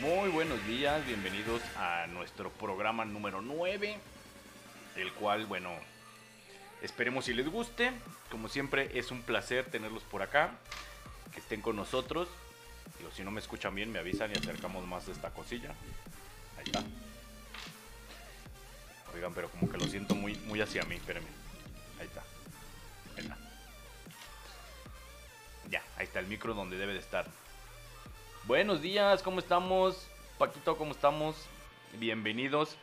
Muy buenos días, bienvenidos a nuestro programa número 9, el cual, bueno, esperemos si les guste. Como siempre, es un placer tenerlos por acá, que estén con nosotros. Digo, si no me escuchan bien, me avisan y acercamos más esta cosilla. Ahí está. Oigan, pero como que lo siento muy, muy hacia mí, espérenme. Ahí está. Ahí está. Ya, ahí está el micro donde debe de estar. Buenos días, ¿cómo estamos? Paquito, ¿cómo estamos? Bienvenidos.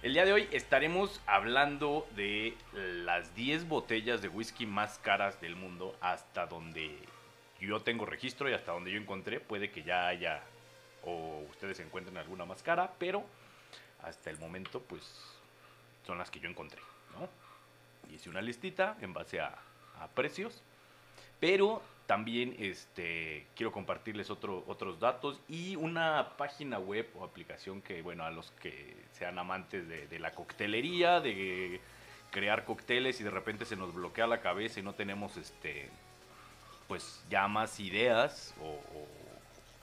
El día de hoy estaremos hablando de las 10 botellas de whisky más caras del mundo hasta donde yo tengo registro y hasta donde yo encontré. Puede que ya haya o ustedes encuentren alguna más cara, pero hasta el momento pues son las que yo encontré, ¿no? Hice una listita en base a, a precios, pero también este, quiero compartirles otro, otros datos y una página web o aplicación que, bueno, a los que sean amantes de, la coctelería, de crear cócteles y de repente se nos bloquea la cabeza y no tenemos, este, pues ya más ideas o,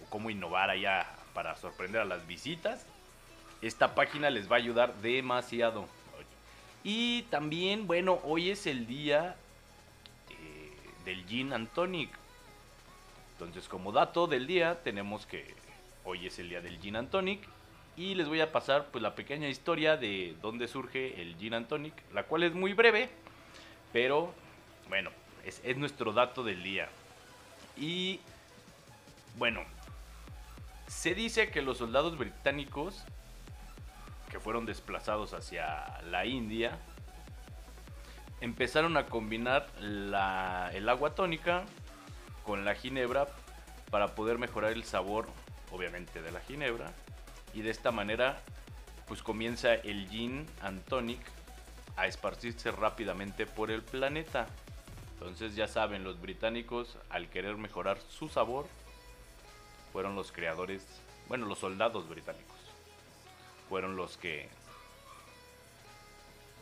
cómo innovar allá para sorprender a las visitas, esta página les va a ayudar demasiado. Y también, bueno, hoy es el día del Gin and Tonic. Entonces, como dato del día, tenemos que hoy es el día del Gin and Tonic y les voy a pasar pues la pequeña historia de dónde surge el Gin and Tonic, la cual es muy breve, pero bueno, es, es nuestro dato del día. Y bueno, se dice que los soldados británicos que fueron desplazados hacia la India empezaron a combinar la, el agua tónica con la ginebra para poder mejorar el sabor, obviamente, de la ginebra. Y de esta manera, pues comienza el gin and tonic a esparcirse rápidamente por el planeta. Entonces ya saben, los británicos, al querer mejorar su sabor, fueron los creadores, bueno, los soldados británicos, fueron los que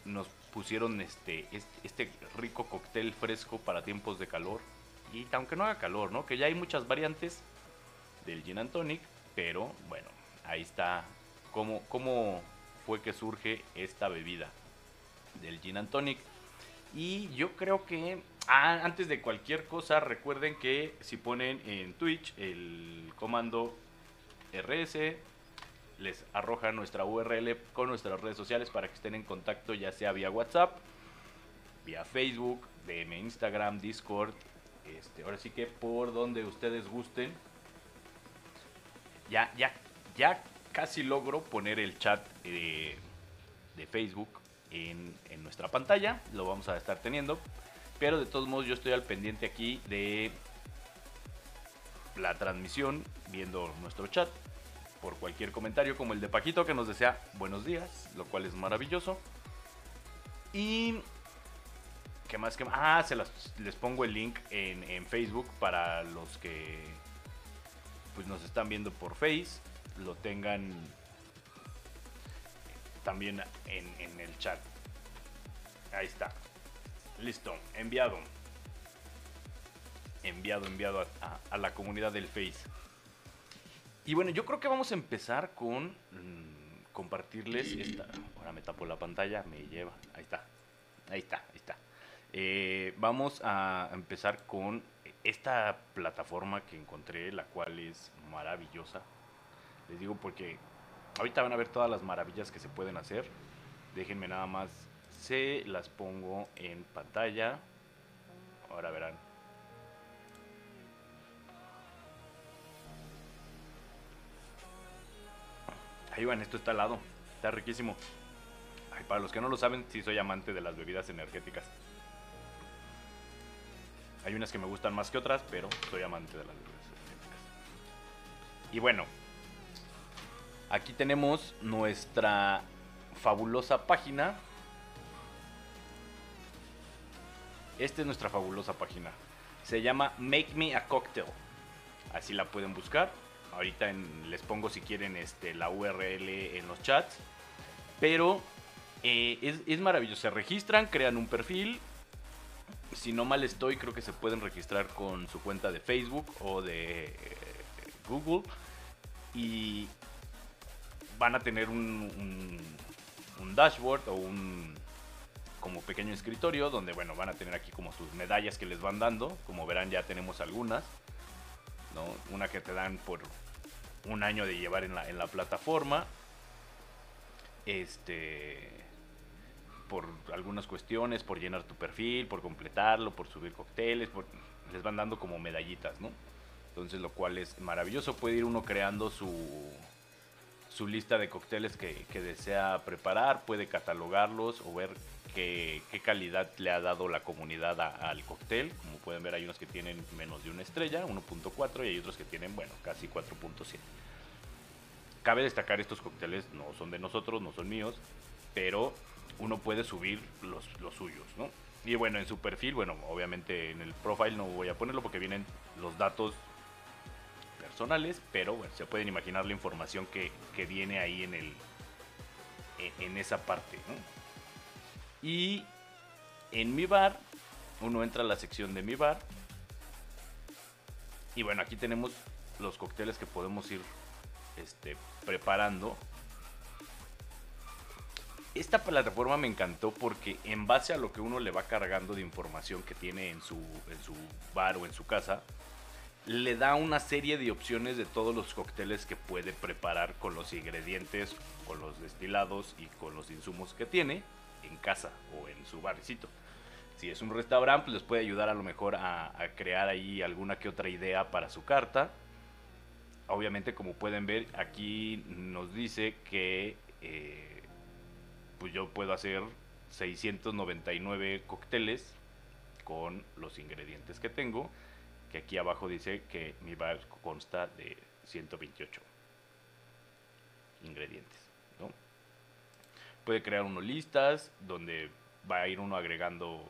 nos pusieron este, este rico cóctel fresco para tiempos de calor. Y aunque no haga calor, ¿no? Que ya hay muchas variantes del gin and tonic, pero bueno, ahí está cómo, cómo fue que surge esta bebida del gin and tonic. Y yo creo que ah, antes de cualquier cosa, recuerden que si ponen en Twitch el comando RS les arroja nuestra URL con nuestras redes sociales para que estén en contacto ya sea vía WhatsApp, vía Facebook, DM Instagram, Discord, este, ahora sí que por donde ustedes gusten. Ya, ya, ya casi logro poner el chat de, de Facebook en, en nuestra pantalla, lo vamos a estar teniendo, pero de todos modos yo estoy al pendiente aquí de la transmisión, viendo nuestro chat por cualquier comentario como el de Paquito que nos desea buenos días, lo cual es maravilloso. Y... ¿Qué más? que Ah, se las, les pongo el link en, en, Facebook para los que pues nos están viendo por Face, lo tengan también en, en el chat. Ahí está. Listo, enviado. Enviado, enviado a, a, a la comunidad del Face. Y bueno, yo creo que vamos a empezar con mmm, compartirles esta. Ahora me tapo la pantalla, me lleva. Ahí está. Ahí está, ahí está. Eh, vamos a empezar con esta plataforma que encontré, la cual es maravillosa. Les digo porque ahorita van a ver todas las maravillas que se pueden hacer. Déjenme nada más, se las pongo en pantalla. Ahora verán. Ahí van, esto está al lado. Está riquísimo. Ay, para los que no lo saben, sí soy amante de las bebidas energéticas. Hay unas que me gustan más que otras, pero soy amante de las bebidas. Y bueno, aquí tenemos nuestra fabulosa página. Esta es nuestra fabulosa página. Se llama Make Me a Cocktail. Así la pueden buscar ahorita en, les pongo si quieren este, la URL en los chats. Pero eh, es, es, maravilloso. Se registran, crean un perfil. Si no mal estoy, creo que se pueden registrar con su cuenta de Facebook o de eh, Google. Y van a tener un, dashboard o un como pequeño escritorio donde bueno van a tener aquí como sus medallas que les van dando como verán ya tenemos algunas ¿no? una que te dan por un año de llevar en la, en la plataforma este por algunas cuestiones por llenar tu perfil por completarlo por subir cócteles les van dando como medallitas no entonces lo cual es maravilloso puede ir uno creando su su lista de cócteles que, desea preparar, puede catalogarlos o ver qué, calidad le ha dado la comunidad al cóctel. Como pueden ver, hay unos que tienen menos de una estrella, 1.4, y hay otros que tienen, bueno, casi 4.7. Cabe destacar, estos cócteles no son de nosotros, no son míos, pero uno puede subir los, suyos, ¿no? Y bueno, en su perfil, bueno, obviamente en el profile no voy a ponerlo porque vienen los datos personales, pero bueno, se pueden imaginar la información que, viene ahí en, el, en, esa parte. Y en mi bar, uno entra a la sección de mi bar. Y bueno, aquí tenemos los cócteles que podemos ir este, preparando. Esta plataforma me encantó porque en base a lo que uno le va cargando de información que tiene en su, en su bar o en su casa, le da una serie de opciones de todos los cócteles que puede preparar con los ingredientes, con los destilados y con los insumos que tiene en casa o en su barricito. Si es un restaurante, pues les puede ayudar a lo mejor a, crear ahí alguna que otra idea para su carta. Obviamente, como pueden ver, aquí nos dice que eh, pues yo puedo hacer 699 cócteles con los ingredientes que tengo que aquí abajo dice que mi bar consta de 128 ingredientes. Puede crear uno listas donde va a ir uno agregando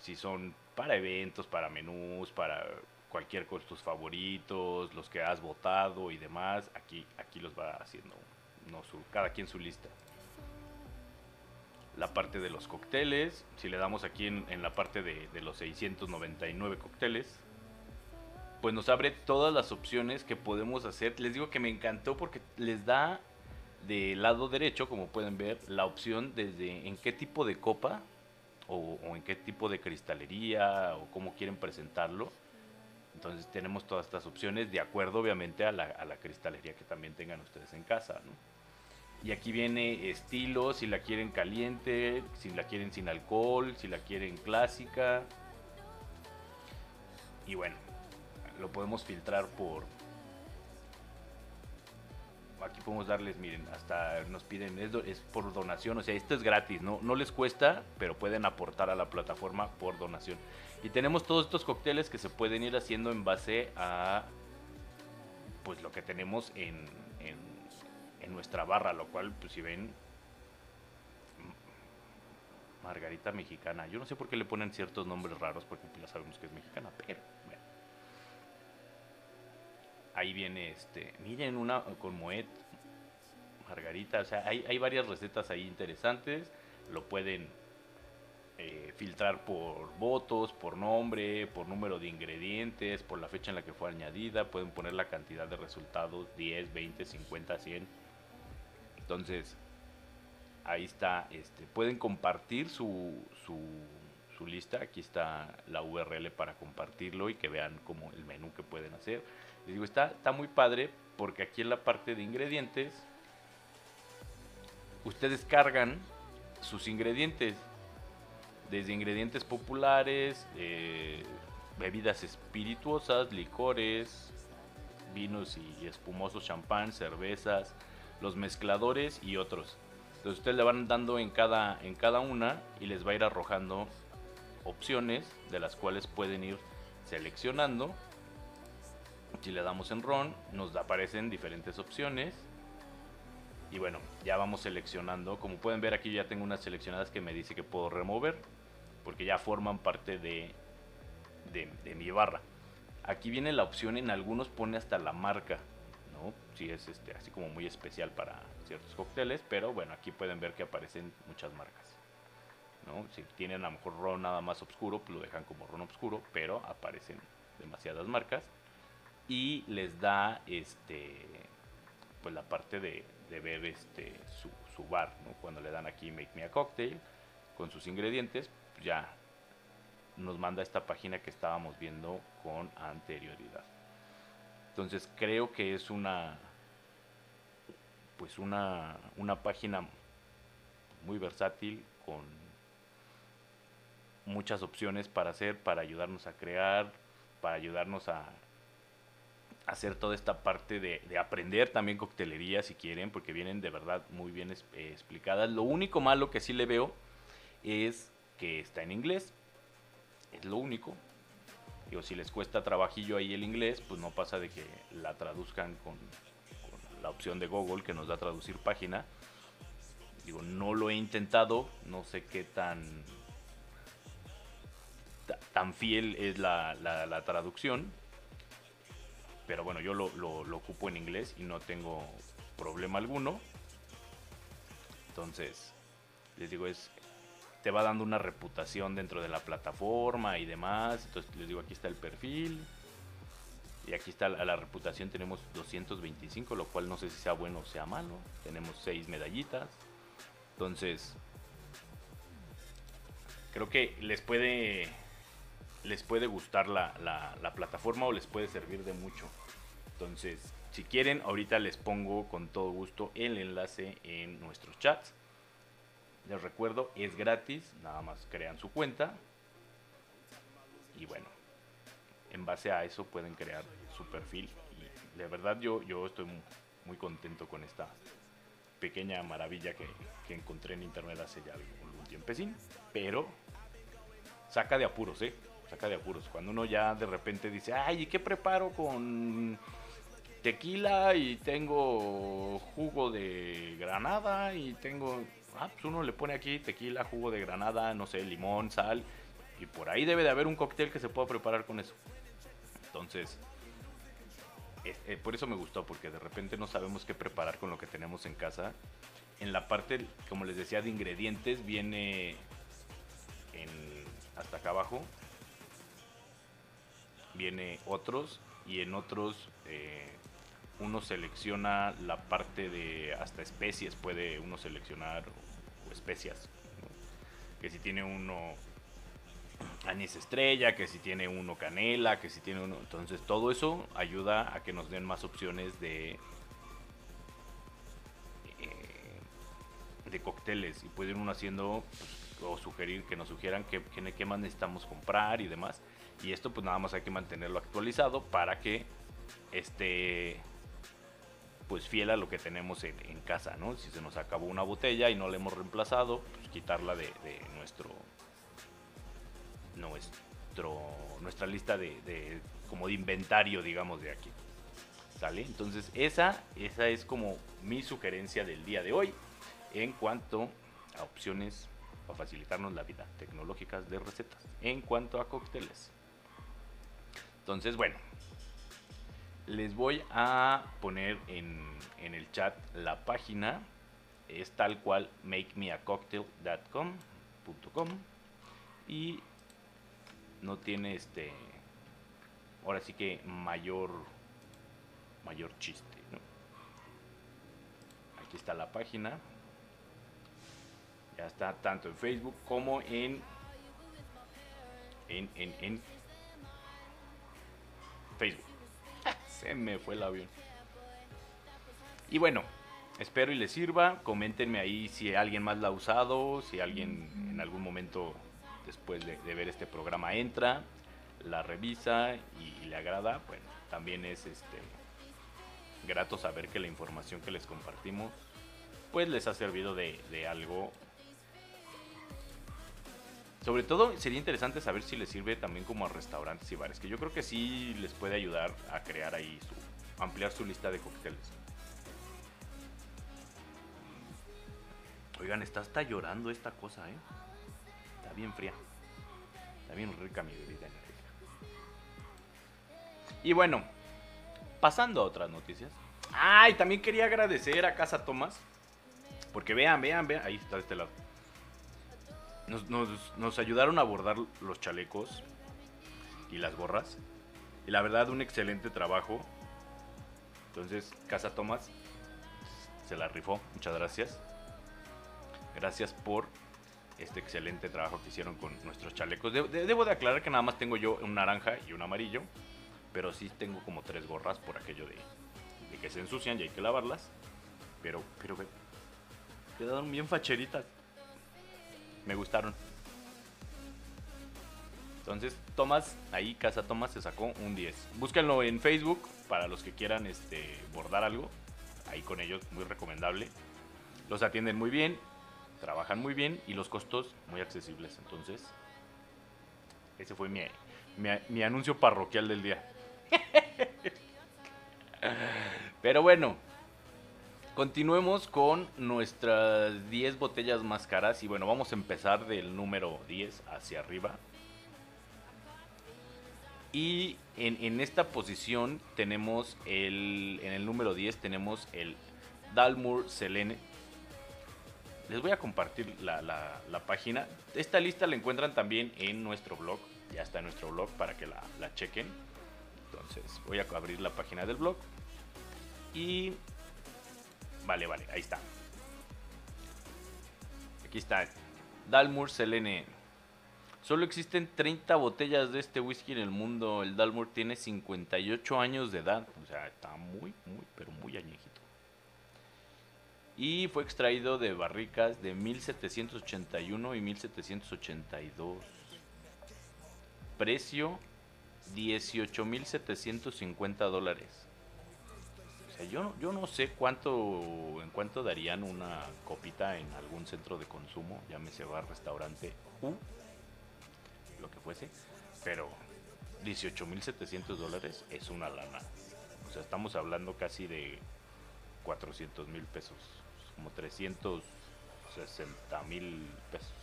si son para eventos, para menús, para cualquier con tus favoritos, los que has votado y demás. Aquí, aquí los va haciendo no, su, cada quien su lista. La parte de los cócteles, si le damos aquí en, la parte de, de los 699 cócteles, pues nos abre todas las opciones que podemos hacer. Les digo que me encantó porque les da del lado derecho, como pueden ver, la opción desde en qué tipo de copa o, en qué tipo de cristalería o cómo quieren presentarlo. Entonces tenemos todas estas opciones de acuerdo obviamente a la, a la cristalería que también tengan ustedes en casa. Y aquí viene estilo, si la quieren caliente, si la quieren sin alcohol, si la quieren clásica. Y bueno, lo podemos filtrar por aquí podemos darles miren hasta nos piden es, por donación o sea esto es gratis no no les cuesta pero pueden aportar a la plataforma por donación y tenemos todos estos cócteles que se pueden ir haciendo en base a pues lo que tenemos en, en, en nuestra barra lo cual pues si ven margarita mexicana yo no sé por qué le ponen ciertos nombres raros porque ya sabemos que es mexicana pero ahí viene este, miren una con Moet, margarita, o sea, hay, hay varias recetas ahí interesantes, lo pueden eh, filtrar por votos, por nombre, por número de ingredientes, por la fecha en la que fue añadida, pueden poner la cantidad de resultados, 10, 20, 50, 100. Entonces, ahí está, este, pueden compartir su, su, su lista, aquí está la URL para compartirlo y que vean como el menú que pueden hacer. Les digo, está, está muy padre porque aquí en la parte de ingredientes, ustedes cargan sus ingredientes. Desde ingredientes populares, eh, bebidas espirituosas, licores, vinos y espumosos, champán, cervezas, los mezcladores y otros. Entonces ustedes le van dando en cada, en cada una y les va a ir arrojando opciones de las cuales pueden ir seleccionando si le damos en RON, nos aparecen diferentes opciones. Y bueno, ya vamos seleccionando. Como pueden ver aquí ya tengo unas seleccionadas que me dice que puedo remover. Porque ya forman parte de, de, mi barra. Aquí viene la opción, en algunos pone hasta la marca. ¿No? Si es este, así como muy especial para ciertos cócteles. Pero bueno, aquí pueden ver que aparecen muchas marcas. Si tienen a lo mejor ron nada más oscuro, pues lo dejan como ron oscuro. Pero aparecen demasiadas marcas y les da este pues la parte de, ver este su, bar. Cuando le dan aquí Make Me a Cocktail con sus ingredientes, ya nos manda esta página que estábamos viendo con anterioridad. Entonces creo que es una pues una, una página muy versátil con muchas opciones para hacer, para ayudarnos a crear, para ayudarnos a hacer toda esta parte de, de aprender también coctelería si quieren, porque vienen de verdad muy bien eh, explicadas. Lo único malo que sí le veo es que está en inglés, es lo único. Digo, si les cuesta trabajillo ahí el inglés, pues no pasa de que la traduzcan con, la opción de Google que nos da traducir página. Digo, no lo he intentado, no sé qué tan ta- tan fiel es la, la- la traducción. Pero bueno, yo lo, lo- lo ocupo en inglés y no tengo problema alguno. Entonces, les digo, es te va dando una reputación dentro de la plataforma y demás. Entonces les digo, aquí está el perfil. Y aquí está la, la reputación, tenemos 225, lo cual no sé si sea bueno o sea malo. Tenemos 6 medallitas. Entonces, creo que les puede les puede gustar la, la- la plataforma o les puede servir de mucho. Entonces, si quieren, ahorita les pongo con todo gusto el enlace en nuestros chats. Les recuerdo, es gratis, nada más crean su cuenta. Y bueno, en base a eso pueden crear su perfil. Y de verdad yo, yo estoy mu- muy contento con esta pequeña maravilla que, que encontré en internet hace ya algún tiempecín. Pero saca de apuros, ¿eh? Saca de apuros. Cuando uno ya de repente dice, ay, ¿y qué preparo con tequila y tengo jugo de granada y tengo... Ah, pues uno le pone aquí tequila, jugo de granada, no sé, limón, sal. Y por ahí debe de haber un cóctel que se pueda preparar con eso. Entonces, es- eh, por eso me gustó, porque de repente no sabemos qué preparar con lo que tenemos en casa. En la parte, como les decía, de ingredientes viene en, hasta acá abajo. Viene otros y en otros eh, uno selecciona la parte de hasta especies, puede uno seleccionar especias. Que si tiene uno anís estrella, que si tiene uno canela, que si tiene uno... Entonces todo eso ayuda a que nos den más opciones de... eh, de cócteles y puede ir uno haciendo pues, o sugerir que nos sugieran qué, qué, más necesitamos comprar y demás. Y esto pues nada más hay que mantenerlo actualizado para que esté pues fiel a lo que tenemos en, casa, ¿no? Si se nos acabó una botella y no la hemos reemplazado, pues quitarla de, nuestro nuestra lista de, de- como de inventario digamos de aquí. Sale entonces esa esa es como mi sugerencia del día de hoy en cuanto a opciones para facilitarnos la vida tecnológicas de recetas en cuanto a cócteles. Entonces bueno les voy a poner en, en el chat la página. Es tal cual makemeacocktail.com .com, y no tiene este ahora sí que mayor mayor chiste ¿no? aquí está la página. Ya está tanto en Facebook como en en, en Facebook me fue el avión y bueno espero y les sirva coméntenme ahí si alguien más la ha usado si alguien en algún momento después de, ver este programa entra, la revisa y, y le agrada, bueno, también es este grato saber que la información que les compartimos pues les ha servido de, de algo. Sobre todo sería interesante saber si les sirve también como a restaurantes y bares, que yo creo que sí les puede ayudar a crear ahí su ampliar su lista de cócteles. Oigan, está hasta llorando esta cosa, ¿eh? Está bien fría. Está bien rica mi bebida. Y bueno, pasando a otras noticias. Ay, también quería agradecer a Casa Tomás. Porque vean, vean, vean. Ahí está de este lado. Nos, ayudaron a bordar los chalecos y las gorras. Y la verdad, un excelente trabajo. Entonces, Casa Tomás, se la rifó. Muchas gracias. Gracias por este excelente trabajo que hicieron con nuestros chalecos. debo de aclarar que nada más tengo yo un naranja y un amarillo. Pero sí tengo como tres gorras por aquello de, que se ensucian y hay que lavarlas. Pero, pero quedaron bien facheritas. Me gustaron. Entonces, Tomás, ahí Casa Tomás se sacó un 10. Búsquenlo en Facebook para los que quieran este, bordar algo. Ahí con ellos, muy recomendable. Los atienden muy bien, trabajan muy bien y los costos muy accesibles. Entonces, ese fue mi, mi anuncio parroquial del día. Pero bueno, continuemos con nuestras 10 botellas más caras. Y bueno, vamos a empezar del número 10 hacia arriba. Y en, esta posición tenemos el. En el número 10 tenemos el Dalmur Selene. Les voy a compartir la, la, página. Esta lista la encuentran también en nuestro blog. Ya está en nuestro blog para que la, la chequen. Entonces voy a abrir la página del blog. Y... Vale, vale, ahí está. Aquí está. Dalmur Selene. Solo existen 30 botellas de este whisky en el mundo. El Dalmur tiene 58 años de edad. O sea, está muy, muy, pero muy añejito. Y fue extraído de barricas de 1781 y 1782. Precio 18.750 dólares. Yo, yo no sé cuánto en cuánto darían una copita en algún centro de consumo, llámese bar, restaurante, u lo que fuese, pero 18.700 dólares es una lana. O sea, estamos hablando casi de 400 mil pesos, como 360 mil pesos.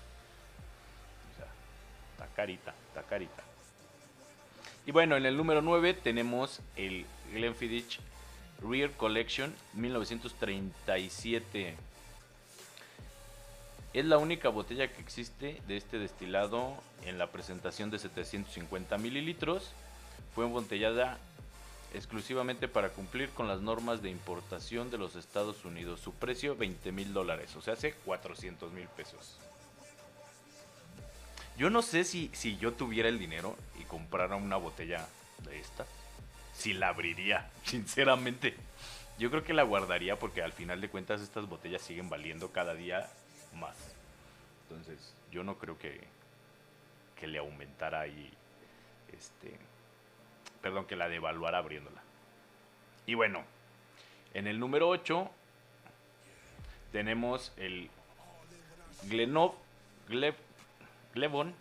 O sea, está carita, está carita. Y bueno, en el número 9 tenemos el Glenfiddich Rear Collection 1937. Es la única botella que existe de este destilado en la presentación de 750 mililitros. Fue embotellada exclusivamente para cumplir con las normas de importación de los Estados Unidos. Su precio 20 mil dólares, o sea, hace 400 mil pesos. Yo no sé si, si yo tuviera el dinero y comprara una botella de esta, si la abriría, sinceramente. Yo creo que la guardaría porque al final de cuentas estas botellas siguen valiendo cada día más. Entonces, yo no creo que, que le aumentara ahí, este, perdón, que la devaluara abriéndola. Y bueno, en el número 8 tenemos el Glenov, Glev, Glevon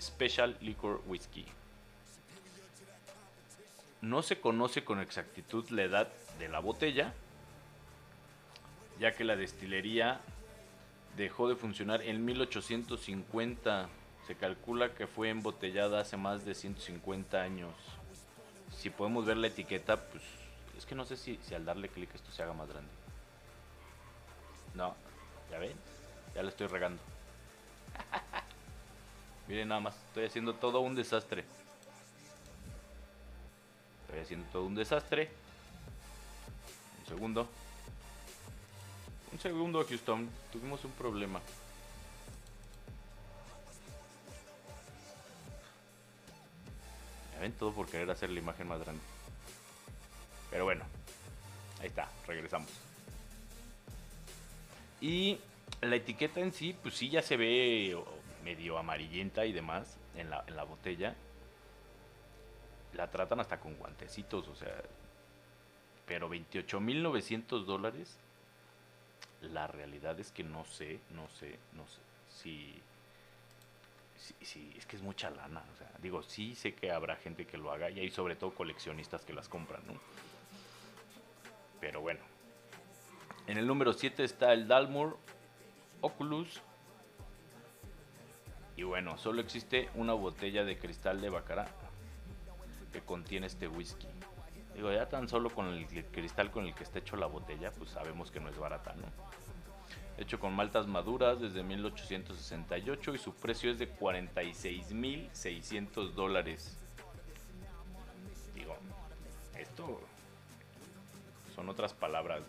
Special Liquor Whiskey. No se conoce con exactitud la edad de la botella, ya que la destilería dejó de funcionar en 1850. Se calcula que fue embotellada hace más de 150 años. Si podemos ver la etiqueta, pues es que no sé si, si al darle clic esto se haga más grande. No, ya ven, ya le estoy regando. Miren nada más, estoy haciendo todo un desastre. Estoy haciendo todo un desastre. Un segundo. Un segundo, Houston. Tuvimos un problema. Ya ven todo por querer hacer la imagen más grande. Pero bueno. Ahí está, regresamos. Y la etiqueta en sí, pues sí ya se ve medio amarillenta y demás en la botella. La tratan hasta con guantecitos, o sea. Pero 28.900 dólares. La realidad es que no sé, no sé, no sé si, si, es que es mucha lana. O sea, digo, sí sé que habrá gente que lo haga y hay sobre todo coleccionistas que las compran, ¿no? Pero bueno. En el número 7 está el Dalmor Oculus y bueno, solo existe una botella de cristal de Bacará que contiene este whisky. Digo, ya tan solo con el cristal con el que está hecho la botella, pues sabemos que no es barata, ¿no? Hecho con maltas maduras desde 1868 y su precio es de 46.600 dólares. Digo, esto son otras palabras.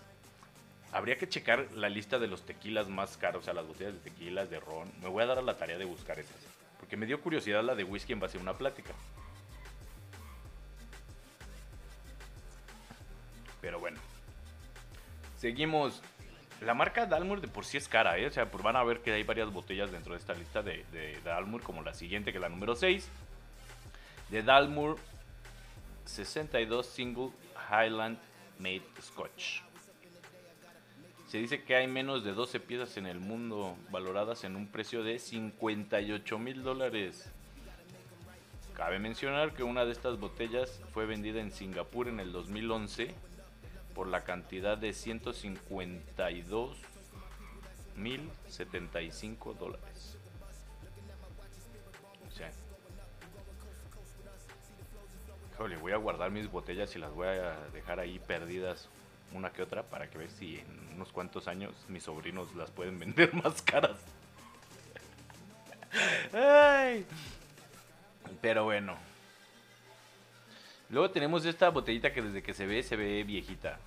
habría que checar la lista de los tequilas más caros, o sea, las botellas de tequilas, de ron. Me voy a dar a la tarea de buscar esas. Porque me dio curiosidad la de whisky en base a una plática. Pero bueno. Seguimos. La marca Dalmur de por sí es cara, ¿eh? O sea, pues van a ver que hay varias botellas dentro de esta lista de, de Dalmur, como la siguiente, que es la número 6. De Dalmur 62 Single Highland Made Scotch. Se dice que hay menos de 12 piezas en el mundo valoradas en un precio de 58 mil dólares. Cabe mencionar que una de estas botellas fue vendida en Singapur en el 2011 por la cantidad de 152 mil 75 dólares. Sea, híjole, voy a guardar mis botellas y las voy a dejar ahí perdidas una que otra para que ver si en unos cuantos años mis sobrinos las pueden vender más caras. Ay. Pero bueno. Luego tenemos esta botellita que desde que se ve, se ve viejita.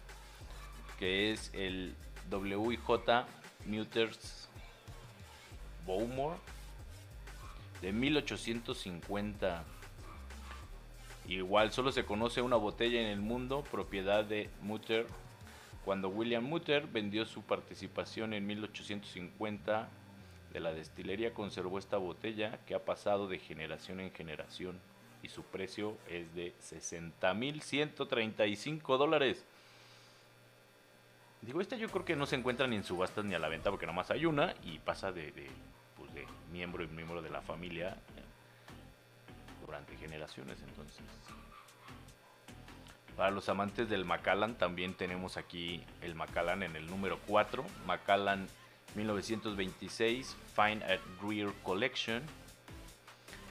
Que es el WJ Muters Bowmore. De 1850. Igual solo se conoce una botella en el mundo, propiedad de Mutter. Cuando William Mutter vendió su participación en 1850 de la destilería, conservó esta botella que ha pasado de generación en generación y su precio es de 60.135 dólares. Digo, esta yo creo que no se encuentra ni en subastas ni a la venta porque nomás hay una y pasa de, pues miembro y miembro de la familia eh, durante generaciones entonces. Para los amantes del Macallan también tenemos aquí el Macallan en el número 4, Macallan 1926 Fine at Greer Collection.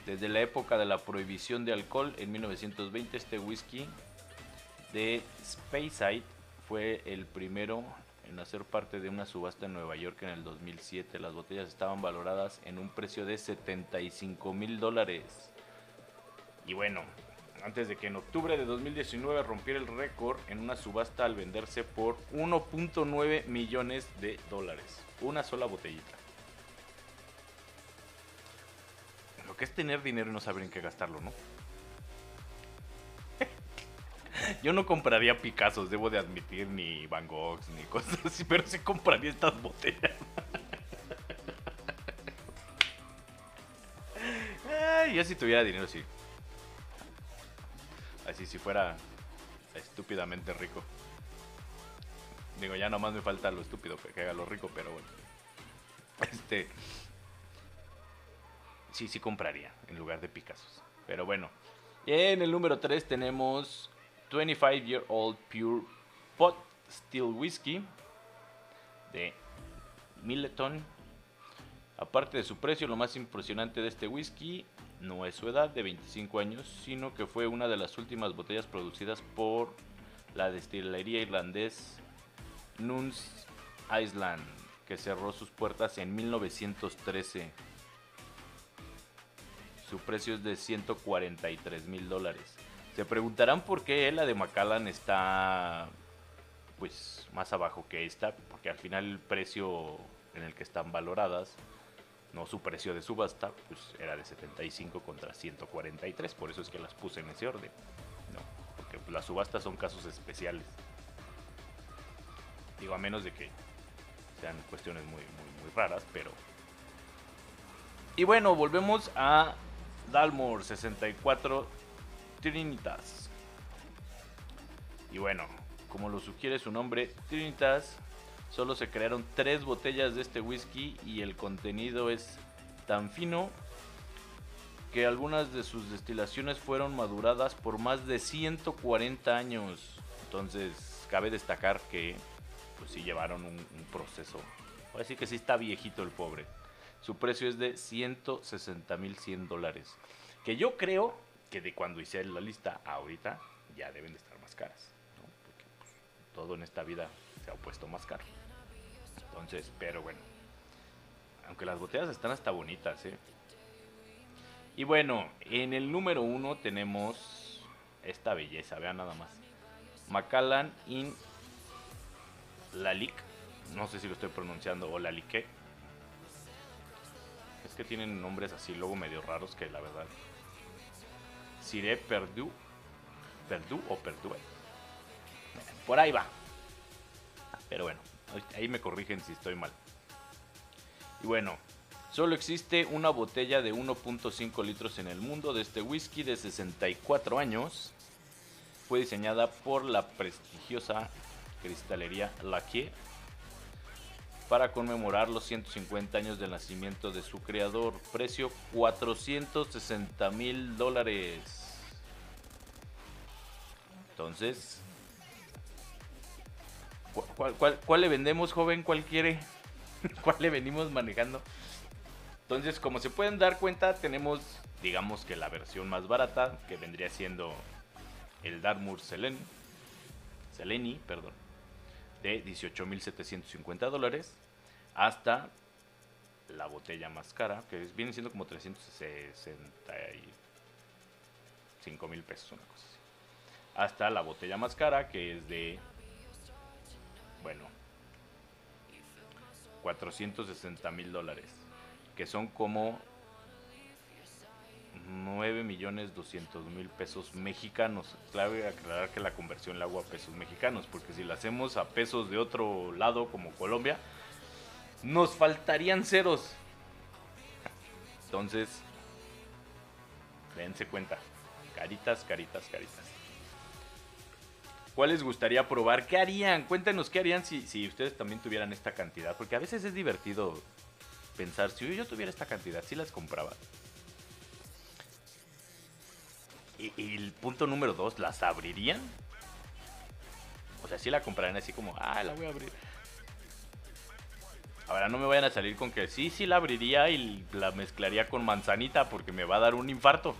Desde la época de la prohibición de alcohol en 1920 este whisky de Speyside fue el primero en hacer parte de una subasta en Nueva York en el 2007. Las botellas estaban valoradas en un precio de 75 mil dólares. Y bueno, antes de que en octubre de 2019 rompiera el récord en una subasta al venderse por 1.9 millones de dólares. Una sola botellita. Es tener dinero y no saber en qué gastarlo, ¿no? Yo no compraría Picassos, debo de admitir, ni Van Goghs, ni cosas así, pero sí compraría estas botellas. Ay, yo si tuviera dinero, sí. Así si fuera estúpidamente rico. Digo, ya nomás me falta lo estúpido que haga lo rico, pero bueno. Este. Sí, sí compraría en lugar de Picassos. Pero bueno. En el número 3 tenemos 25 Year Old Pure Pot Still Whiskey de Milleton. Aparte de su precio, lo más impresionante de este whisky no es su edad de 25 años, sino que fue una de las últimas botellas producidas por la destilería irlandés Nuns Island, que cerró sus puertas en 1913. Su precio es de 143 mil dólares. Se preguntarán por qué la de Macallan está pues más abajo que esta, porque al final el precio en el que están valoradas no su precio de subasta, pues era de 75 contra 143, por eso es que las puse en ese orden, ¿no? Porque las subastas son casos especiales. Digo, a menos de que sean cuestiones muy, muy, muy raras, pero... Y bueno, volvemos a Dalmor 64 Trinitas. Y bueno, como lo sugiere su nombre, Trinitas Solo se crearon tres botellas de este whisky y el contenido es tan fino que algunas de sus destilaciones fueron maduradas por más de 140 años. Entonces, cabe destacar que pues sí llevaron un, un proceso. Así que sí está viejito el pobre. Su precio es de 160 mil 100 dólares. Que yo creo que de cuando hice la lista ahorita ya deben de estar más caras. Porque pues, todo en esta vida se ha puesto más caro. Entonces, pero bueno. Aunque las botellas están hasta bonitas, ¿eh? Y bueno, en el número uno tenemos esta belleza, vean nada más. Macallan in Lalique no sé si lo estoy pronunciando, o la lique. Que tienen nombres así luego medio raros que la verdad. Siré Perdú. Perdú o Perdue. Por ahí va. Pero bueno, ahí me corrigen si estoy mal. Y bueno, solo existe una botella de 1.5 litros en el mundo de este whisky de 64 años. Fue diseñada por la prestigiosa cristalería Laquier para conmemorar los 150 años del nacimiento de su creador. Precio 460 mil dólares. Entonces, ¿cuál, le vendemos, joven? ¿Cuál quiere? ¿Cuál le venimos manejando? Entonces, como se pueden dar cuenta, tenemos, digamos que la versión más barata, que vendría siendo el Dartmoor Selene, Seleni, perdón, de 18.750 dólares hasta la botella más cara, que viene siendo como 365 mil pesos, una cosa así. Hasta la botella más cara, que es de, bueno, 460 mil dólares, que son como 9 millones 200 mil pesos mexicanos. Clave aclarar que la conversión la hago a pesos mexicanos, porque si la hacemos a pesos de otro lado, como Colombia, nos faltarían ceros. Entonces, dense cuenta. Caritas, caritas, caritas. ¿Cuál les gustaría probar? ¿Qué harían? Cuéntenos qué harían si, si ustedes también tuvieran esta cantidad. Porque a veces es divertido pensar, si yo tuviera esta cantidad, si las compraba. Y, el punto número dos, ¿las abrirían? O sea, si la comprarían así como, ah, la voy a abrir. Ahora no me vayan a salir con que sí, sí la abriría y la mezclaría con manzanita porque me va a dar un infarto.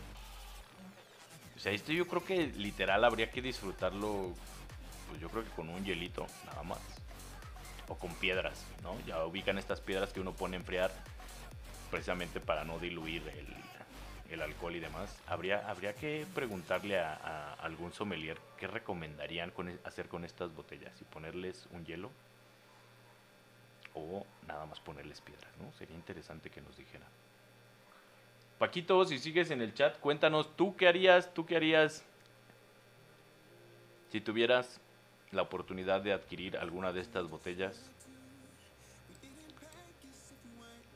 O sea, esto yo creo que literal habría que disfrutarlo, pues yo creo que con un hielito, nada más. O con piedras, ¿no? Ya ubican estas piedras que uno pone a enfriar precisamente para no diluir el, alcohol y demás. Habría, habría que preguntarle a, algún sommelier qué recomendarían e, hacer con estas botellas y ponerles un hielo o nada más ponerles piedras, ¿no? Sería interesante que nos dijeran. Paquito, si sigues en el chat, cuéntanos, ¿tú qué harías? ¿Tú qué harías si tuvieras la oportunidad de adquirir alguna de estas botellas?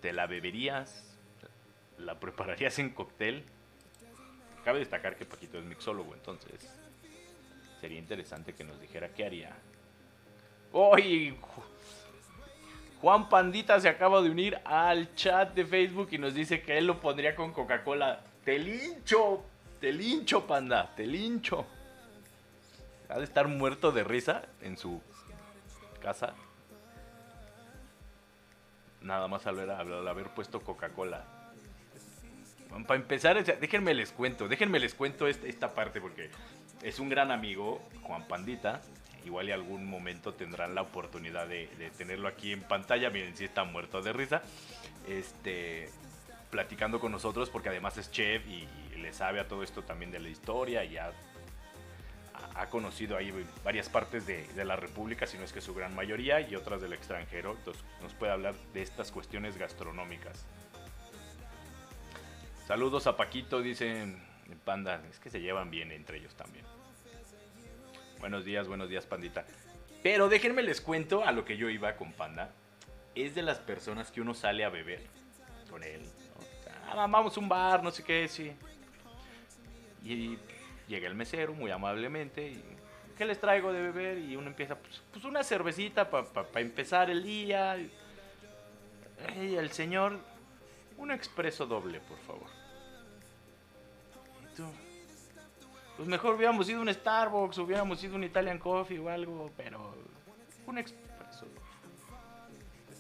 ¿Te la beberías? ¿La prepararías en cóctel? Cabe destacar que Paquito es mixólogo, entonces sería interesante que nos dijera qué haría. ¡Uy! Juan Pandita se acaba de unir al chat de Facebook y nos dice que él lo pondría con Coca-Cola. Te lincho, te lincho, panda, te lincho. Ha de estar muerto de risa en su casa. Nada más al, al haber puesto Coca-Cola. Para empezar, déjenme les cuento, déjenme les cuento esta, esta parte porque es un gran amigo, Juan Pandita, igual y algún momento tendrán la oportunidad de, tenerlo aquí en pantalla. Miren, si está muerto de risa. Este, platicando con nosotros porque además es chef y, le sabe a todo esto también de la historia y ha, ha conocido ahí varias partes de, de, la República, si no es que su gran mayoría, y otras del extranjero. Entonces nos puede hablar de estas cuestiones gastronómicas. Saludos a Paquito, dicen Panda. Es que se llevan bien entre ellos también. Buenos días, buenos días, pandita. Pero déjenme les cuento a lo que yo iba con Panda. Es de las personas que uno sale a beber con él. Ah, vamos a un bar, no sé qué, sí. Y llega el mesero muy amablemente. Y, ¿Qué les traigo de beber? Y uno empieza, pues, pues una cervecita para empezar el día. Y el señor, un expreso doble, por favor. Pues mejor hubiéramos ido a un Starbucks, hubiéramos ido a un Italian Coffee o algo, pero un expreso.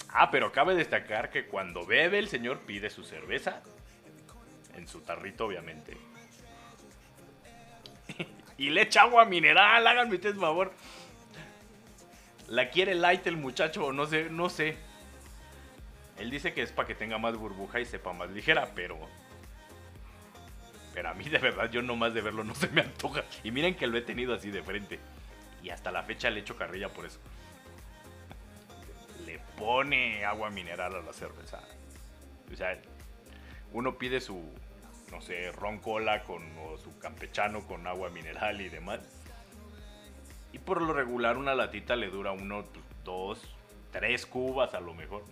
Ah, pero cabe destacar que cuando bebe el señor pide su cerveza, en su tarrito obviamente. y le echa agua mineral, háganme ustedes favor. ¿La quiere light el muchacho o no sé? No sé. Él dice que es para que tenga más burbuja y sepa más ligera, pero pero a mí de verdad, yo nomás de verlo no se me antoja. Y miren que lo he tenido así de frente. Y hasta la fecha le echo carrilla por eso. le pone agua mineral a la cerveza. O sea, uno pide su, no sé, ron cola con, o su campechano con agua mineral y demás. Y por lo regular una latita le dura uno, dos, tres cubas a lo mejor.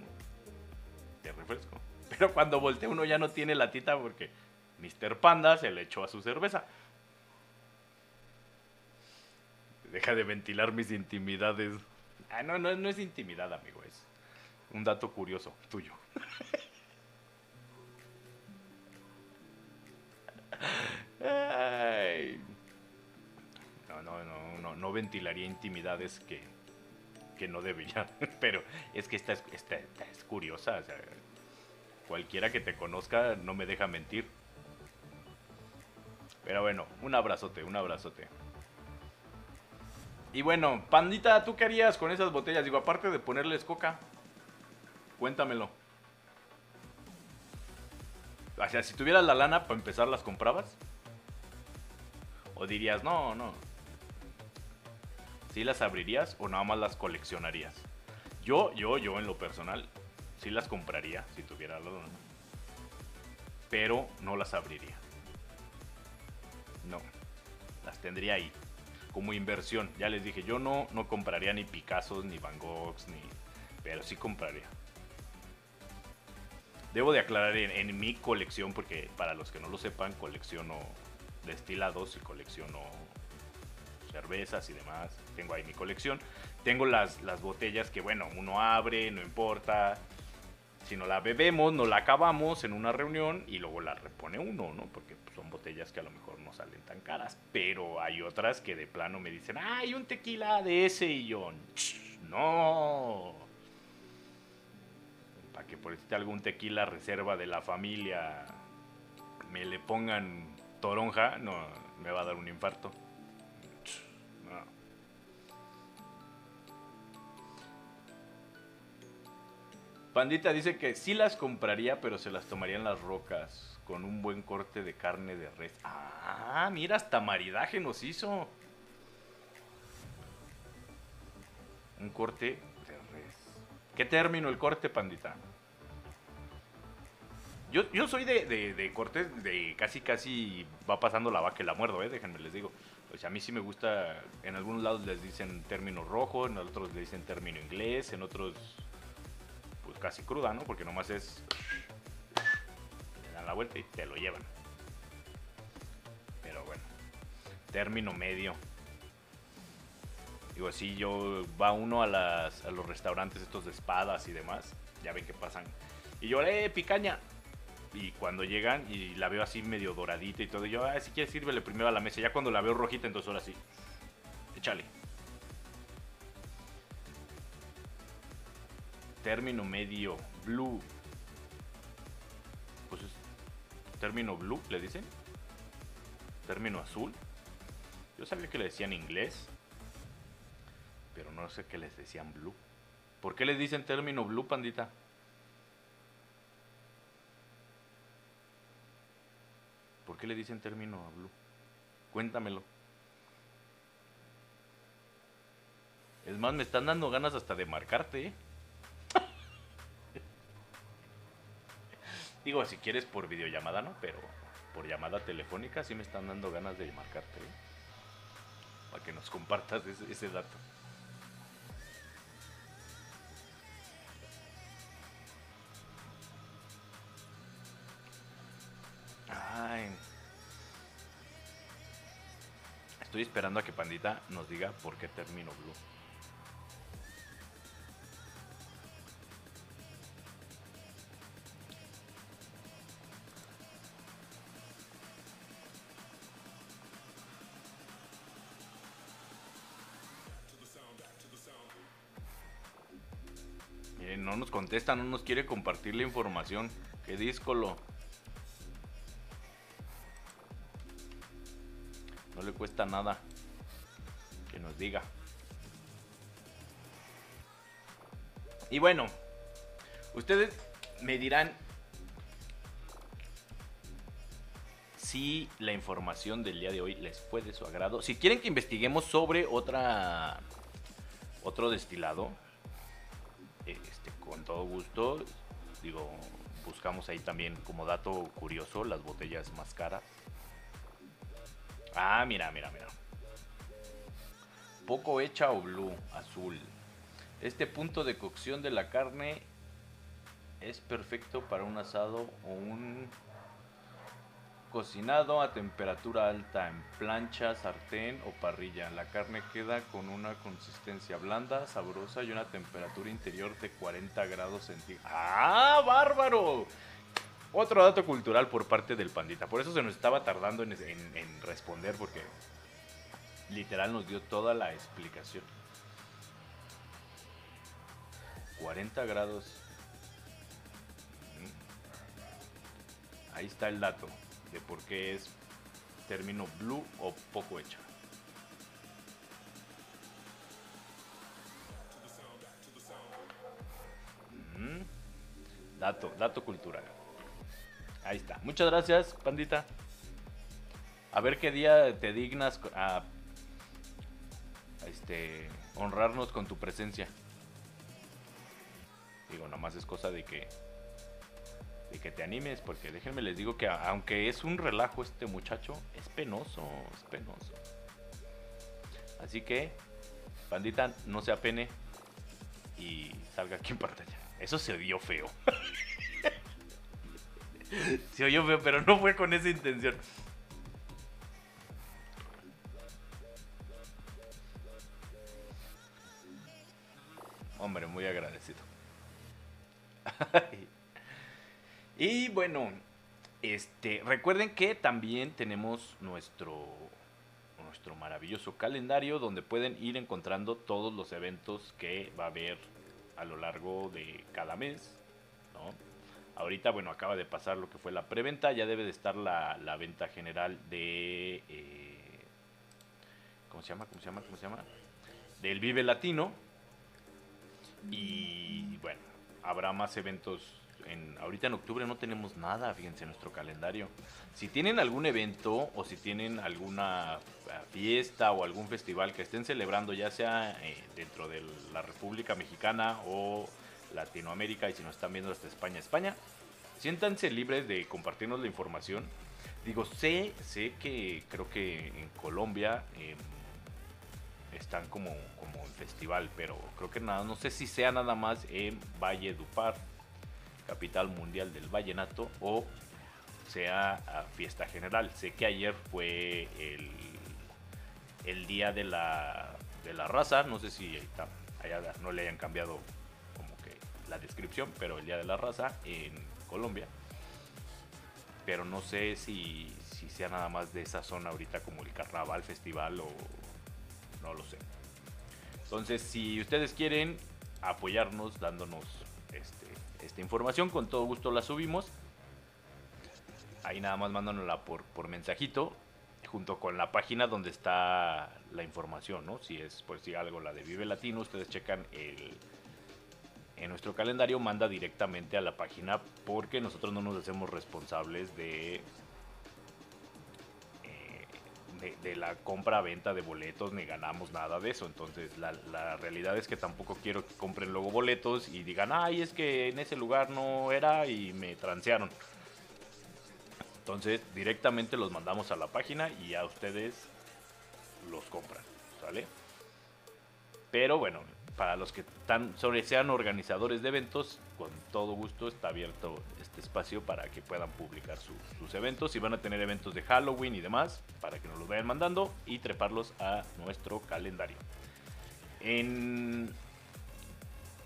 De refresco. Pero cuando voltea uno ya no tiene latita porque Mr. Panda se le echó a su cerveza. Deja de ventilar mis intimidades. Ah, no, no, no es intimidad, amigo, es un dato curioso tuyo. Ay. No, no, no, no, no ventilaría intimidades que, que no debería. Pero es que esta es, esta- esta es curiosa. cualquiera que te conozca no me deja mentir. Pero bueno, un abrazote, un abrazote. Y bueno, Pandita, ¿tú qué harías con esas botellas? Digo, aparte de ponerles coca, cuéntamelo. O sea, si tuvieras la lana para empezar, ¿las comprabas? ¿O dirías, no, no? ¿Sí las abrirías o nada más las coleccionarías? Yo, yo, yo en lo personal, sí las compraría si tuviera la lana. Pero no las abriría. No, las tendría ahí como inversión. Ya les dije, yo no, no compraría ni Picassos, ni Van Goghs, ni... Pero sí compraría. Debo de aclarar en, en mi colección, porque para los que no lo sepan, colecciono destilados y colecciono cervezas y demás. Tengo ahí mi colección. Tengo las, las botellas que, bueno, uno abre, no importa. Si no la bebemos, no la acabamos en una reunión y luego la repone uno, ¿no? Porque pues, son botellas que a lo mejor no salen tan caras. Pero hay otras que de plano me dicen, "Ah, hay un tequila de ese y yo, "Ch, no. Para que por decirte algún tequila reserva de la familia me le pongan toronja, no, me va a dar un infarto. Pandita dice que sí las compraría, pero se las tomarían las rocas con un buen corte de carne de res. Ah, mira, hasta maridaje nos hizo. Un corte de res. ¿Qué término el corte, pandita? Yo, yo soy de, de, de cortes de casi casi va pasando la vaca y la muerdo, eh, déjenme les digo. Sea, a mí sí me gusta, en algunos lados les dicen término rojo, en otros les dicen término inglés, en otros pues casi cruda, ¿no? Porque nomás es le dan la vuelta y te lo llevan. Pero bueno, término medio. Digo, si yo va uno a, las, a los restaurantes estos de espadas y demás, ya ven que pasan. Y yo, eh, picaña. Y cuando llegan y la veo así medio doradita y todo, yo, ah, si quieres sírvele primero a la mesa. Ya cuando la veo rojita, entonces ahora sí, échale. Término medio, blue. Pues es término blue, le dicen. Término azul. Yo sabía que le decían inglés, pero no sé qué les decían blue. ¿Por qué les dicen término blue, pandita? ¿Por qué le dicen término blue? Cuéntamelo. Es más, me están dando ganas hasta de marcarte, ¿eh? Digo, si quieres por videollamada, ¿no? Pero por llamada telefónica sí me están dando ganas de marcarte, ¿eh? Para que nos compartas ese, ese dato. Ay. Estoy esperando a que Pandita nos diga por qué termino blue. No nos contesta, no nos quiere compartir la información. Qué díscolo. No le cuesta nada que nos diga. Y bueno, ustedes me dirán si la información del día de hoy les fue de su agrado. Si quieren que investiguemos sobre otra otro destilado, todo gusto, digo, buscamos ahí también como dato curioso las botellas más caras. Ah, mira, mira, mira. Poco hecha o blue, azul. Este punto de cocción de la carne es perfecto para un asado o un cocinado a temperatura alta en plancha, sartén o parrilla. La carne queda con una consistencia blanda, sabrosa y una temperatura interior de 40 grados centígrados. ¡Ah, bárbaro! Otro dato cultural por parte del pandita. Por eso se nos estaba tardando en, en responder porque literal nos dio toda la explicación. 40 grados. Ahí está el dato de por qué es término blue o poco hecha. Dato, dato cultural. Ahí está. Muchas gracias, pandita. A ver qué día te dignas a, este honrarnos con tu presencia. Digo, nomás es cosa de que de que te animes, porque déjenme les digo que aunque es un relajo este muchacho, es penoso, es penoso. Así que, pandita, no se apene y salga aquí en pantalla. Eso se oyó feo. se oyó feo, pero no fue con esa intención. Hombre, muy agradecido. y bueno, este, recuerden que también tenemos nuestro nuestro maravilloso calendario donde pueden ir encontrando todos los eventos que va a haber a lo largo de cada mes, Ahorita, bueno, acaba de pasar lo que fue la preventa, ya debe de estar la, venta general de... Eh, ¿Cómo se llama? ¿Cómo se llama? ¿Cómo se llama? Del Vive Latino. Y bueno, habrá más eventos. En, ahorita en octubre no tenemos nada, fíjense, en nuestro calendario. Si tienen algún evento o si tienen alguna ah, fiesta o algún festival que estén celebrando, ya sea eh, dentro de la República Mexicana o Latinoamérica y si nos están viendo hasta España, España, siéntanse libres de compartirnos la información. Digo, sé, sé que creo que en Colombia em, están como, como en festival, pero creo que nada, no sé si sea nada más en Valle Dupar, capital mundial del vallenato, o sea fiesta general. Sé que ayer fue el, el día de la, de la raza, no sé si allá no le hayan cambiado como que la descripción, pero el día de la raza en Colombia. Pero no sé si, si sea nada más de esa zona ahorita como el carnaval, festival o no lo sé. Entonces, si ustedes quieren apoyarnos dándonos este, esta información, con todo gusto la subimos. Ahí nada más mándanosla por, por mensajito, junto con la página donde está la información, ¿no? Si es por si algo la de Vive Latino, ustedes checan el, en nuestro calendario, manda directamente a la página porque nosotros no nos hacemos responsables de de, la compra-venta de boletos ni ganamos nada de eso. Entonces la, la, realidad es que tampoco quiero que compren luego boletos y digan, ay, es que en ese lugar no era y me transearon. Entonces directamente los mandamos a la página y a ustedes los compran, ¿sale? Pero bueno, para los que están, sobre, sean organizadores de eventos, con todo gusto está abierto este espacio para que puedan publicar sus eventos. Si van a tener eventos de Halloween y demás, para que nos los vayan mandando y treparlos a nuestro calendario. En,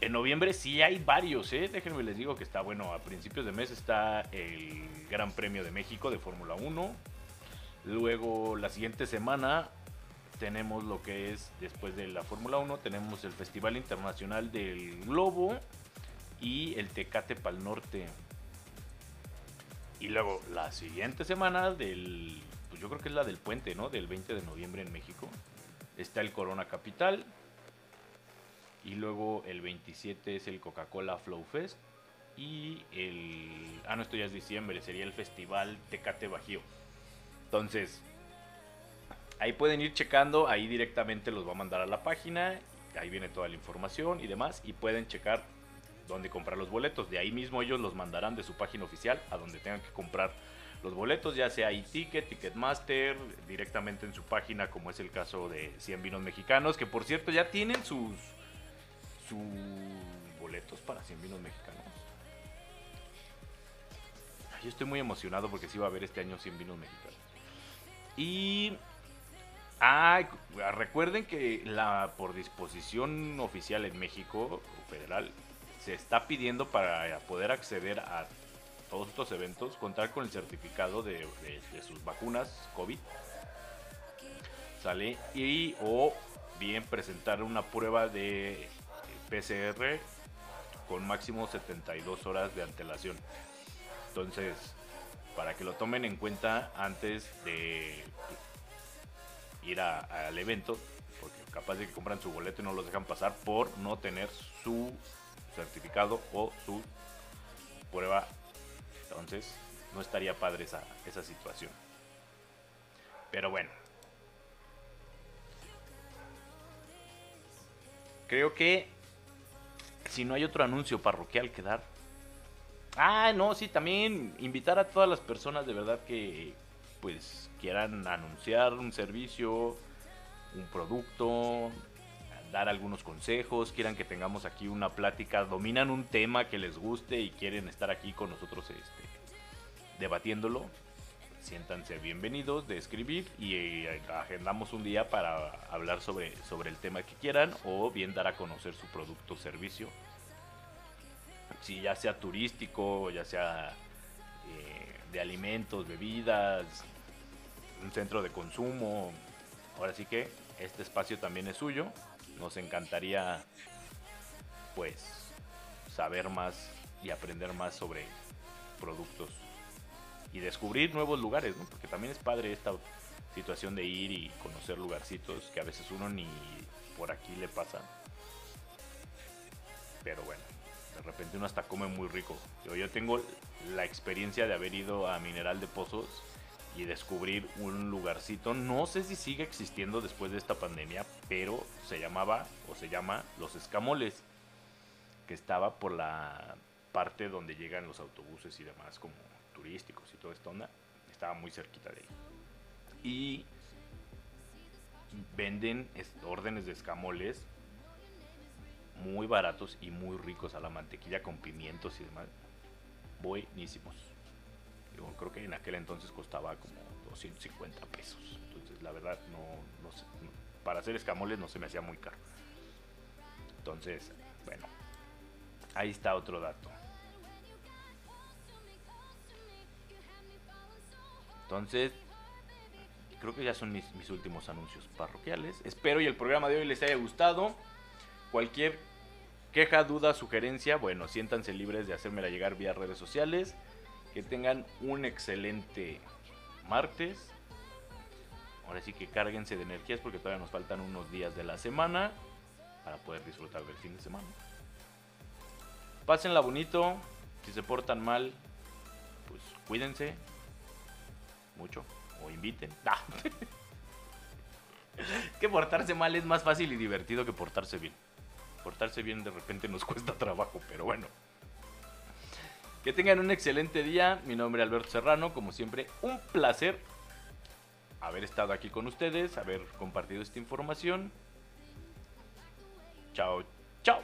en noviembre sí hay varios, ¿eh? déjenme les digo que está bueno. A principios de mes está el Gran Premio de México de Fórmula 1. Luego la siguiente semana tenemos lo que es, después de la Fórmula 1, tenemos el Festival Internacional del Globo y el Tecate Pal Norte. Y luego la siguiente semana del, pues yo creo que es la del puente, ¿no? Del 20 de noviembre en México. Está el Corona Capital. Y luego el 27 es el Coca-Cola Flow Fest. Y el... Ah, no, esto ya es diciembre, sería el Festival Tecate Bajío. Entonces, Ahí pueden ir checando, ahí directamente los va a mandar a la página, ahí viene toda la información y demás, y pueden checar dónde comprar los boletos. De ahí mismo ellos los mandarán de su página oficial a donde tengan que comprar los boletos, ya sea e-ticket, Ticketmaster, directamente en su página, como es el caso de 100 vinos mexicanos, que por cierto ya tienen sus, boletos para 100 vinos mexicanos. Yo estoy muy emocionado porque sí va a haber este año 100 vinos mexicanos. Y Ah, recuerden que la por disposición oficial en México federal se está pidiendo para poder acceder a todos estos eventos contar con el certificado de, sus vacunas COVID. Sale y o bien presentar una prueba de PCR con máximo 72 horas de antelación. Entonces, para que lo tomen en cuenta antes de ir al evento, porque capaz de que compran su boleto y no los dejan pasar por no tener su certificado o su prueba. Entonces, no estaría padre esa, esa situación. Pero bueno. Creo que si no hay otro anuncio parroquial que dar. Ah, no, sí, también invitar a todas las personas de verdad que pues quieran anunciar un servicio, un producto, dar algunos consejos, quieran que tengamos aquí una plática, dominan un tema que les guste y quieren estar aquí con nosotros este, debatiéndolo, siéntanse bienvenidos de escribir y eh, agendamos un día para hablar sobre, sobre el tema que quieran o bien dar a conocer su producto o servicio. Si ya sea turístico, ya sea eh, de alimentos, bebidas, un centro de consumo. Ahora sí que este espacio también es suyo. Nos encantaría pues saber más y aprender más sobre productos y descubrir nuevos lugares, porque también es padre esta situación de ir y conocer lugarcitos que a veces uno ni por aquí le pasa. Pero bueno, de repente uno hasta come muy rico. Yo, yo tengo la experiencia de haber ido a Mineral de Pozos y descubrir un lugarcito. No sé si sigue existiendo después de esta pandemia, pero se llamaba o se llama Los Escamoles, que estaba por la parte donde llegan los autobuses y demás, como turísticos y toda esta onda. Estaba muy cerquita de ahí. Y venden órdenes de escamoles muy baratos y muy ricos a la mantequilla con pimientos y demás. Buenísimos creo que en aquel entonces costaba como 250 pesos. Entonces, la verdad, no, para hacer escamoles no se me hacía muy caro. Entonces, bueno, ahí está otro dato. Entonces, creo que ya son mis, mis, últimos anuncios parroquiales. Espero y el programa de hoy les haya gustado. Cualquier queja, duda, sugerencia, bueno, siéntanse libres de hacérmela llegar vía redes sociales. Que tengan un excelente martes. Ahora sí que cárguense de energías porque todavía nos faltan unos días de la semana para poder disfrutar del fin de semana. Pásenla bonito. Si se portan mal, pues cuídense mucho o inviten. Ah. que portarse mal es más fácil y divertido que portarse bien. Portarse bien de repente nos cuesta trabajo, pero bueno. Que tengan un excelente día. Mi nombre es Alberto Serrano. Como siempre, un placer haber estado aquí con ustedes, haber compartido esta información. Chao.